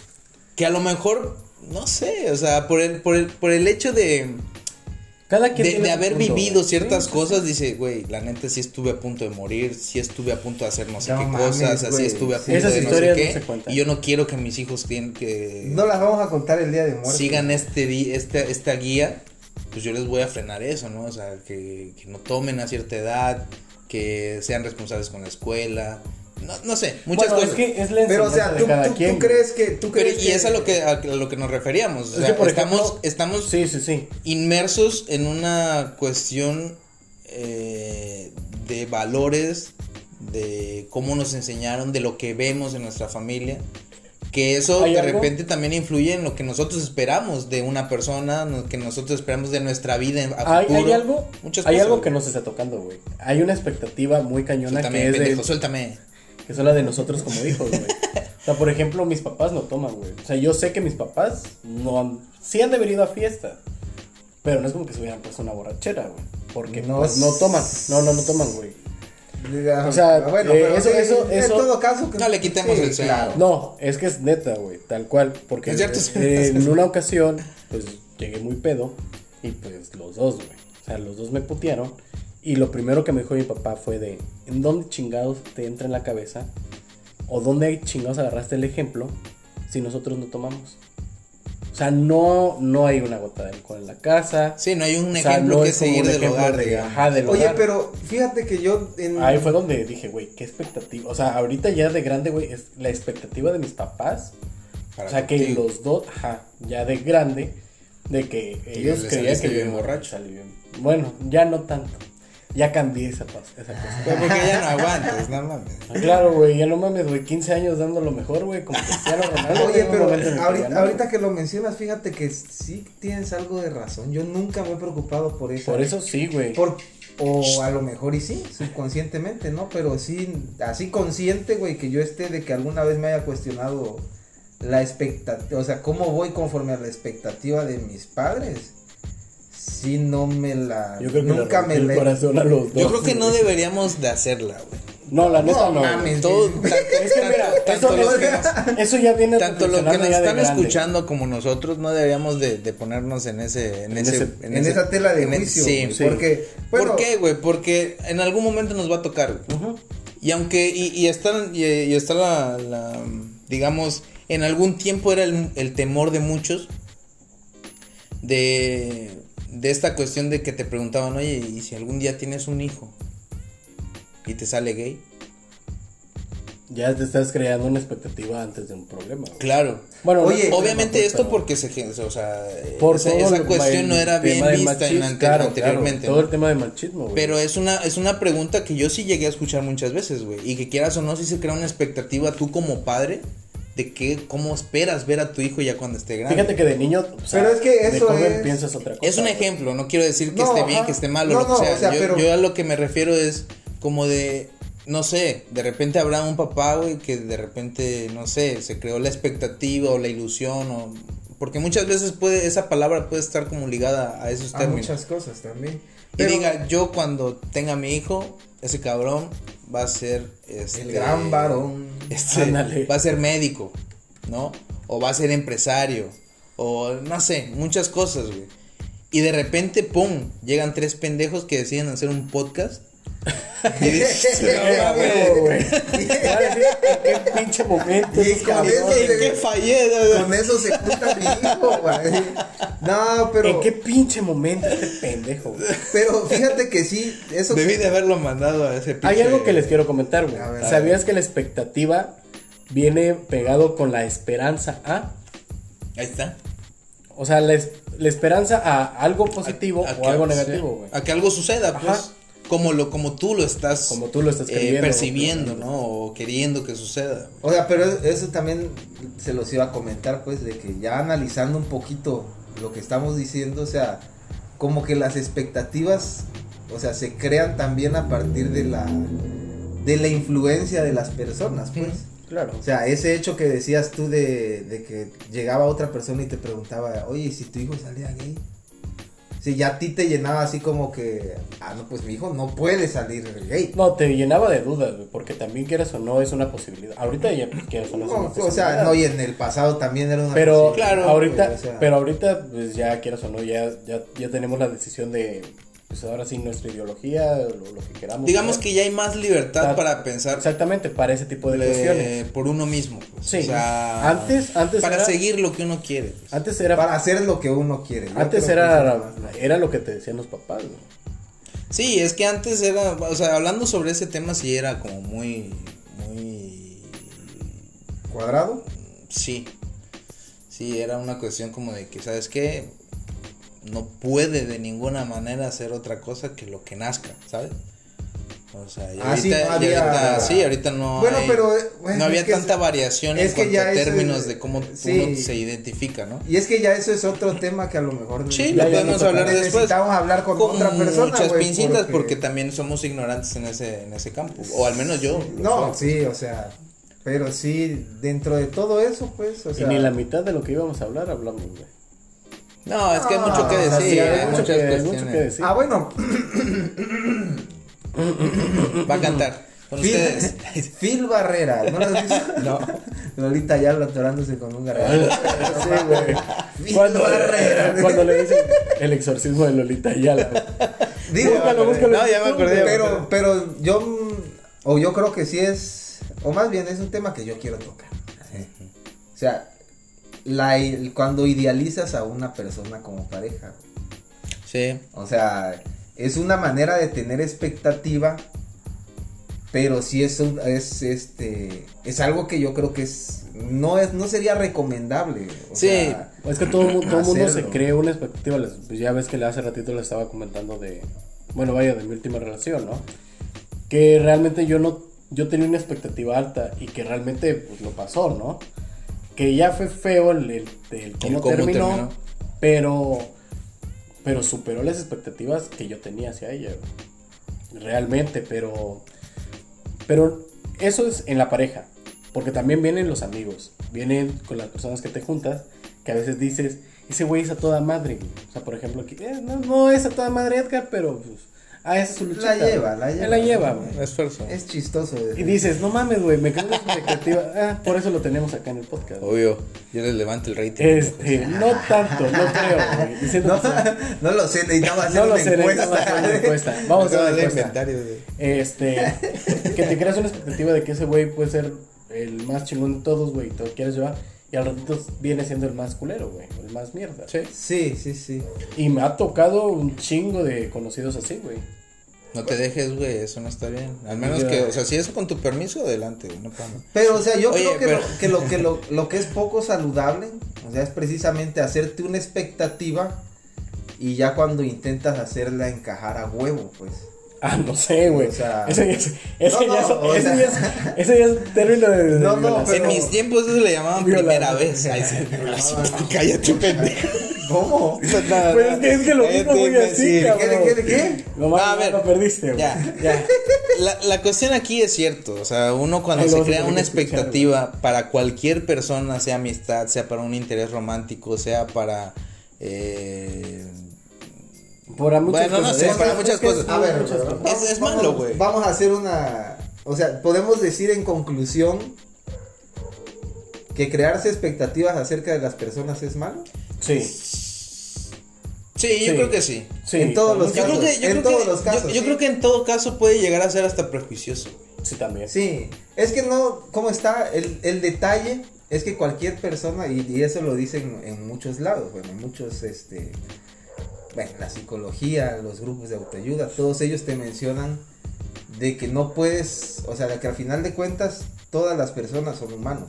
que a lo mejor, no sé, o sea, por el, por el, por el hecho de, Cada quien de, haber punto, vivido güey. ciertas Sí, sí, cosas, dice, güey, la neta sí estuve a punto de morir, sí estuve a punto de hacer no sé No qué mames, cosas, así estuve a Sí. punto Esas de no sé no qué. se cuentan. y yo no quiero que mis hijos tienen que No las vamos a contar el día de muerte. sigan este, este esta guía, pues yo les voy a frenar eso, ¿no? O sea, que, que no tomen a cierta edad, que sean responsables con la escuela, no, no sé, muchas Bueno, cosas. es que es la Pero, o sea, tú, de cada tú- quien. tú crees que. Tú Pero, crees y que- es a lo que, a lo que nos referíamos. O Es sea, que, por estamos, ejemplo, estamos Sí, sí, sí. inmersos en una cuestión eh, de valores, de cómo nos enseñaron, de lo que vemos en nuestra familia. Que eso ¿Hay de algo? repente también influye en lo que nosotros esperamos de una persona, lo que nosotros esperamos de nuestra vida a Hay, futuro. hay algo, Muchas hay cosas, algo güey. que no se está tocando, güey. Hay una expectativa muy cañona Suéltame, que es, de, pendejo, suéltame. Que son la de nosotros como hijos, güey. O sea, por ejemplo, mis papás no toman, güey. O sea, yo sé que mis papás no han, sí han debido a fiesta, pero no es como que se hubieran puesto una borrachera, güey. Porque No pues, no toman, no, no, no toman, güey. Diga, O sea, bueno, eh, eso- eso- en eso- todo caso. que- No le quitemos el claro. No, es que es neta, güey, tal cual. Porque Es cierto, eh, en una ocasión, pues llegué muy pedo Y pues los dos, güey. O sea, los dos me putearon. Y lo primero que me dijo mi papá fue de, ¿en dónde chingados te entra en la cabeza? ¿O dónde chingados agarraste el ejemplo si nosotros no tomamos? O sea, no, no hay una gota de alcohol en la casa. Sí, no hay un O sea, ejemplo no que seguir del ejemplo hogar, de- ajá, del Oye, hogar. pero fíjate que yo en... Ahí fue donde dije, güey, qué expectativa. O sea, ahorita ya de grande, güey, es la expectativa de mis papás. Para o sea, que los dos, ajá, ya de grande, de que ellos creían que yo borracho. salir bien. Bueno, ya no tanto. Ya cambié esa, esa cosa. Pero porque ya no aguantas, no mames. Claro, güey, ya no mames, güey, 15 años dando lo mejor, güey, como Cristiano Ronaldo. Oye, pero que ahorita, que lo mencionas, fíjate que sí tienes algo de razón. Yo nunca me he preocupado por eso. Por eso sí, güey. Por, o a lo mejor y sí, subconscientemente, ¿no? Pero sí, así consciente, güey, que yo esté de que alguna vez me haya cuestionado la expectativa, o sea, cómo voy conforme a la expectativa de mis padres. Sí, no me la... Yo creo que nunca me la... corazón a los dos. Yo creo que no deberíamos de hacerla, güey. No, la neta no. No mames, Todo. Es que mira, tanto, eso, que eso, ya viene tanto los que nos están escuchando como nosotros no deberíamos de, de ponernos en ese en, En ese, ese- En esa tela de juicio, sí, sí. porque... bueno, ¿Por qué, güey? Porque en algún momento nos va a tocar, güey. Ujú. Y aunque, y, y está, y, y está la, la, digamos, en algún tiempo era el, el temor de muchos de, de esta cuestión de que te preguntaban, oye, ¿y si algún día tienes un hijo y te sale gay? Ya te estás creando una expectativa antes de un problema. güey. Claro. Bueno, Oye, no es Obviamente esto porque se, o sea, por esa, esa cuestión no era bien vista en machismo, ante- claro, anteriormente. claro, ¿no? todo el tema de machismo, güey. Pero es una, es una pregunta que yo sí llegué a escuchar muchas veces, güey. Y que quieras o no, sí se crea una expectativa tú como padre de que, cómo esperas ver a tu hijo ya cuando esté grande. Fíjate que de niño, o sea, Pero es que de eso joven es- piensas otra cosa. Es un ejemplo, no quiero decir que No, esté bien, que esté mal o No, lo que no, sea. o sea, yo, pero- yo a lo que me refiero es como de, no sé, de repente habrá un papá, güey, que de repente, no sé, se creó la expectativa o la ilusión o... Porque muchas veces puede, esa palabra puede estar como ligada a esos a términos. muchas cosas también. Y diga, yo cuando tenga mi hijo, ese cabrón va a ser este, El gran varón. este, Ándale. va a ser médico, ¿no? O va a ser empresario, o no sé, muchas cosas, güey. Y de repente, pum, llegan tres pendejos que deciden hacer un podcast. Y dices, Eh, "No, güey, güey, güey. ¿En qué pinche momento? Y esos con qué fallé? Con eso se junta mi hijo, güey. No, pero. ¿En qué pinche momento este pendejo? güey? Pero fíjate que sí, eso. Debí de haberlo mandado a ese Hay pinche- algo que les quiero comentar, güey. Ver. ¿Sabías que la expectativa viene pegado con la esperanza a? Ahí está. O sea, la, es- la esperanza a algo positivo A- a o algo negativo, güey. A que algo suceda, pues. Como, lo, como tú lo estás, Como tú lo estás eh, percibiendo. ¿no? O queriendo que suceda. O sea, pero eso también se los iba a comentar, pues, de que ya analizando un poquito lo que estamos diciendo, o sea, como que las expectativas, o sea, se crean también a partir de la de la influencia de las personas, pues. Claro. O sea, ese hecho que decías tú de, de que llegaba otra persona y te preguntaba, oye, ¿y si tu hijo salía gay? Si ya a ti te llenaba así como que, ah, no, pues mi hijo no puede salir gay. No, te llenaba de dudas, güey, porque también quieras o no es una posibilidad. Ahorita ya pues, quieras o no es una No, o posibilidad. sea, no, y en el pasado también era una pero posibilidad, claro, ahorita, güey, o sea. pero ahorita pues ya quieras o no ya ya, ya tenemos la decisión de pues ahora sí nuestra ideología, lo, lo que queramos. Digamos ¿no? que ya hay más libertad Ta- para pensar exactamente para ese tipo de le- cuestiones. por uno mismo. pues. Sí. O sea, Antes- antes para era- seguir lo que uno quiere. pues. Antes era para hacer lo que uno quiere. Yo antes era era lo que te decían los papás, güey. Sí, es que antes era, o sea, hablando sobre ese tema sí era como muy, muy, cuadrado. sí, sí, era una cuestión como de que, ¿sabes qué? No puede de ninguna manera hacer otra cosa que lo que nazca, ¿sabes? O sea, y Ah, sí, ahorita, no y había- ahorita- sí, ahorita no Bueno, hay- pero, bueno, no había es tanta es- variación es en que cuanto a términos de cómo sí. uno se identifica, ¿no? Y es que ya eso es otro tema que a lo mejor Sí, lo podemos no hablar después. necesitamos hablar con, otra persona. muchas güey, pincitas porque... también somos ignorantes en ese, en ese campo. O al menos yo. No, soy. sí, o sea, pero sí, dentro de todo eso, pues, o sea. y ni la mitad de lo que íbamos a hablar hablamos, güey. No, es que hay mucho que Ah, decir. sí, hay hay mucho muchas que, hay cuestiones. mucho que decir. Ah, bueno, Va a cantar. Con Phil, ustedes. Phil Barrera, ¿no lo has visto? No. Lolita ya atorándose con un gargajo. Sí, güey. Cuando, Barrera. cuando le dicen el exorcismo de Lolita Ayala. Digo, Búscalo, búscalo. No, ya me acordé. pero, pero yo, o yo creo que sí es, o más bien es un tema que yo quiero tocar. O sea, la, cuando idealizas a una persona como pareja, Sí. o sea, es una manera de tener expectativa, pero sí es, un- es este, es algo que yo creo que es, no es, no sería recomendable. o Sí. sea, Es que todo, todo el mundo se cree una expectativa. pues ya ves que hace ratito le estaba comentando de. Bueno, vaya, de mi última relación, ¿no? Que realmente yo no. Yo tenía una expectativa alta y que realmente pues lo pasó, ¿no? Que ya fue feo el, el, el cómo, cómo terminó, terminó. pero. Pero superó las expectativas que yo tenía hacia ella. Realmente, pero. Pero eso es en la pareja. Porque también vienen los amigos. Vienen con las personas que te juntas. Que a veces dices, ese güey es a toda madre. güey". O sea, por ejemplo, aquí, "Eh, no, no es a toda madre Edgar, pero pues. Ah, esa es su luchita. La lleva, güey". la Él lleva. la lleva, güey. Esfuerzo. es chistoso. Y dices, no mames, güey, me quedo con la expectativa. Ah, por eso lo tenemos acá en el podcast. Obvio. Yo les levanto el rating. Este, no tanto, no creo, güey. Diciendo No, que sí. no lo sé, necesitaba hacer No lo una sé, necesitamos encuesta. hacer una encuesta. Vamos a hacer una encuesta. inventario Este, que te creas una expectativa de que ese güey puede ser el más chingón de todos, güey, y te lo quieres llevar. Y al ratito viene siendo el más culero, güey, el más mierda. Sí. Sí, sí, sí. Y me ha tocado un chingo de conocidos así, güey. No te dejes, güey, eso no está bien. Al menos que, o sea, si es con tu permiso, adelante, güey, no pasa nada. Pero, o sea, yo Oye, creo que, pero- lo, que, lo, que lo, lo que es poco saludable, o sea, es precisamente hacerte una expectativa y ya cuando intentas hacerla encajar a huevo, pues. Ah, no sé, güey. O sea, ese ya es, ese no, ya no, es- o ese sea- ya es- ese ya es término de, de No, no, pero- En mis tiempos eso le llamaban primera vez. Ay, sí. Cállate, pendejo. ¿Cómo? Pues es que, es que lo dijo muy así, Sí, ¿Qué, cabrón. qué, qué, qué? No mames, A ver, lo perdiste, güey. Ya, ya. La, la cuestión aquí es cierto, o sea, uno cuando Ahí se crea una escuchar, expectativa para cualquier persona, sea amistad, sea para un interés romántico, sea para... Eh, Para muchas Bueno, no cosas. sé, Es- para muchas cosas. A ver. Es- malo, güey. Vamos a hacer una. O sea, podemos decir en conclusión que crearse expectativas acerca de las personas es malo. Sí. sí, Sí. yo creo que sí. Sí, En todos los Yo creo casos, que, yo en creo todos que- los casos, yo, yo sí. creo que en todo caso puede llegar a ser hasta prejuicioso. Sí, también. Sí, es que no, ¿cómo está? El, el detalle es que cualquier persona, y, y eso lo dicen en muchos lados, bueno, en muchos, este, bueno, la psicología, los grupos de autoayuda, todos ellos te mencionan de que no puedes, o sea, de que al final de cuentas todas las personas son humanos,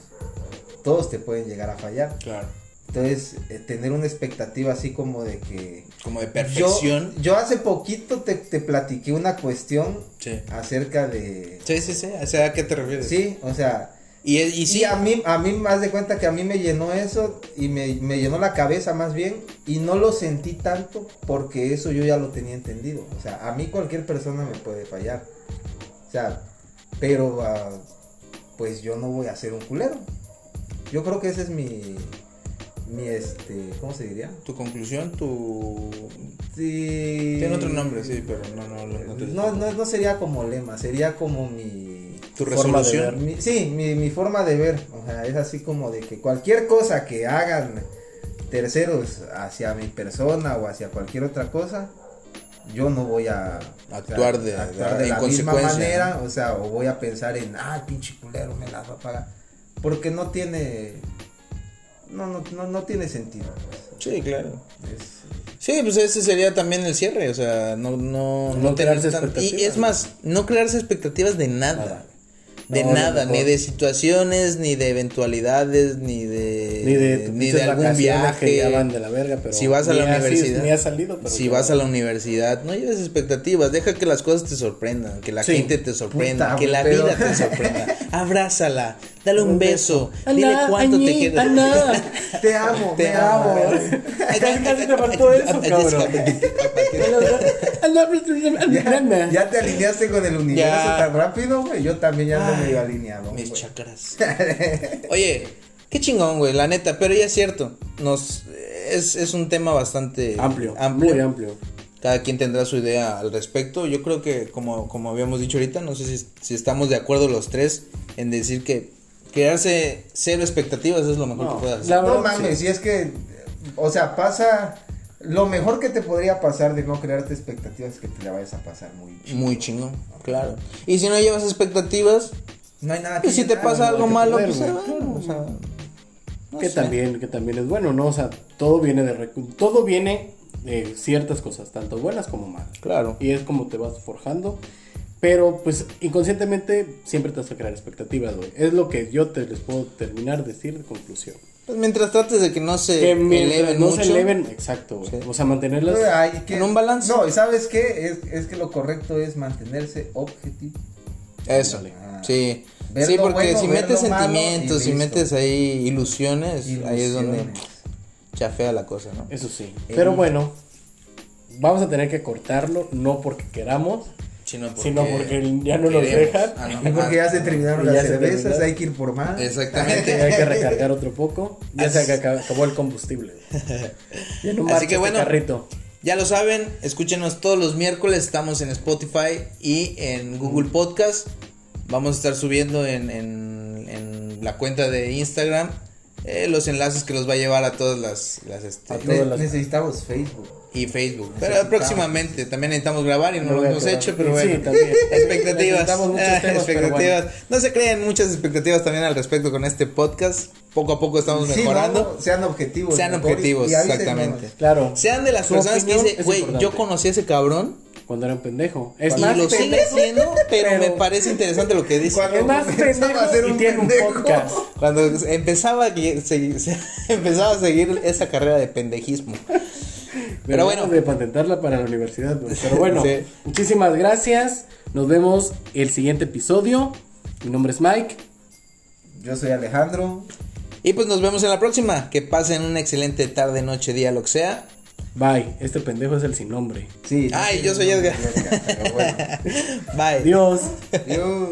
todos te pueden llegar a fallar. Claro. Entonces, eh, tener una expectativa así como de que... Como de Yo, perfección. yo hace poquito te, te platiqué una cuestión Sí. acerca de... Sí, sí, sí. O sea, ¿a qué te refieres? Sí, o sea, Y, y sí. Y a mí, a mí más de cuenta que a mí me llenó eso y me, me llenó la cabeza más bien y no lo sentí tanto porque eso yo ya lo tenía entendido. O sea, a mí cualquier persona me puede fallar. O sea, pero ah, pues yo no voy a ser un culero. Yo creo que ese es mi, mi este, ¿cómo se diría? Tu conclusión, tu. Sí. Tiene otro nombre, sí, pero no, no, no. No, no, no sería como lema, sería como mi... Tu forma de ver. Mi- sí, mi, mi forma de ver, o sea, es así como de que cualquier cosa que hagan terceros hacia mi persona o hacia cualquier otra cosa, yo no voy a Actuar de- actuar de- de en la misma manera, o sea, o voy a pensar en, ay, pinche culero, me la va a pagar, porque no tiene, no, no, no, no tiene sentido. pues. Sí, claro. Es- Sí, pues ese sería también el cierre, o sea, no, no, No tener crearse tan- Y es más, no crearse expectativas de nada. Nada. De No, nada, ni de situaciones, ni de eventualidades, ni de, Ni de, ni de algún que viaje. ya van de la verga, pero si vas a la universidad, ni has salido, pero si vas a la universidad, no lleves expectativas, deja que las cosas te sorprendan, que la Sí. gente te sorprenda, Puta, que la pero- vida te sorprenda. Abrázala, dale un Un beso, beso. dile cuánto te queda. Te amo, Te me amo. amo. Casi casi te faltó eso, cabrón. Ya, ya te alineaste con el universo Ya. tan rápido, güey. Yo también ya ando Ay, medio alineado. Mis güey. chakras. Oye, qué chingón, güey, la neta, pero ya es cierto. Nos es, es un tema bastante Amplio, amplio. muy amplio. Cada quien tendrá su idea al respecto. Yo creo que, como, como habíamos dicho ahorita, no sé si, si estamos de acuerdo los tres en decir que crearse cero expectativas es lo mejor No, que puedas hacer. la- No mames, sí. y es que, o sea, pasa. Lo mejor que te podría pasar de no crearte expectativas es que te la vayas a pasar muy chido. Muy chingón, claro. Y si no llevas expectativas, No hay nada que y si te pasa no algo malo, pues güey. eh, bueno, o sea, no que sé. también que también es bueno no o sea todo viene de recu- todo viene de ciertas cosas tanto buenas como malas Claro. y es como te vas forjando pero pues inconscientemente siempre te vas a crear expectativas güey es lo que yo te les puedo terminar de decir de conclusión Pues mientras trates de que no se que eleven no mucho. se eleven exacto güey Sí. o sea mantenerlas hay que- En un balance. No, ¿y sabes qué? Es, es que lo correcto es mantenerse objetivo. Eso. Ah. Sí. Sí, porque bueno, si metes sentimientos, si metes ahí ilusiones, ahí es donde Ilusiones. chafea la cosa, ¿no? eso sí pero bueno vamos a tener que cortarlo no porque queramos Sino porque, Sino porque ya no nos queremos. dejan. Ah, no. Y porque ya se terminaron las ya cervezas, terminaron. hay que ir por más. Exactamente. hay que recargar otro poco ya se Así- acabó, acabó el combustible ya no Así que este bueno. carrito Ya lo saben, escúchenos todos los miércoles, estamos en Spotify y en Google Podcast. Vamos a estar subiendo en, en, en la cuenta de Instagram eh, los enlaces que los va a llevar a todas las, las este, A todas las- Necesitamos Facebook. Y Facebook. Pero próximamente también necesitamos grabar y no lo hemos hecho, pero Sí, bueno. también. expectativas. Ah, temas, pero expectativas. bueno. No se creen muchas expectativas también al respecto con este podcast. Poco a poco estamos Sí, mejorando. no, sean objetivos. Sean y- objetivos, y exactamente. Claro. Sean de las Su personas que dicen, güey, yo conocí a ese cabrón. Cuando era un pendejo. Es y más lo sigue siendo, pero, pero- me parece interesante lo que dice. Cuando Es más pendejo a y un tiene un pendejo. podcast. Cuando empezaba se- se- empezaba a seguir esa carrera de pendejismo. Pero bueno, de patentarla para la universidad. Pero bueno, Sí. muchísimas gracias. Nos vemos el siguiente episodio. Mi nombre es Mike. Yo soy Alejandro. y pues nos vemos en la próxima. Que pasen una excelente tarde, noche, día, lo que sea. Bye. Este pendejo es el sin nombre. Sí. Ay, yo soy Edgar. Pero bueno. Bye. Adiós. Adiós.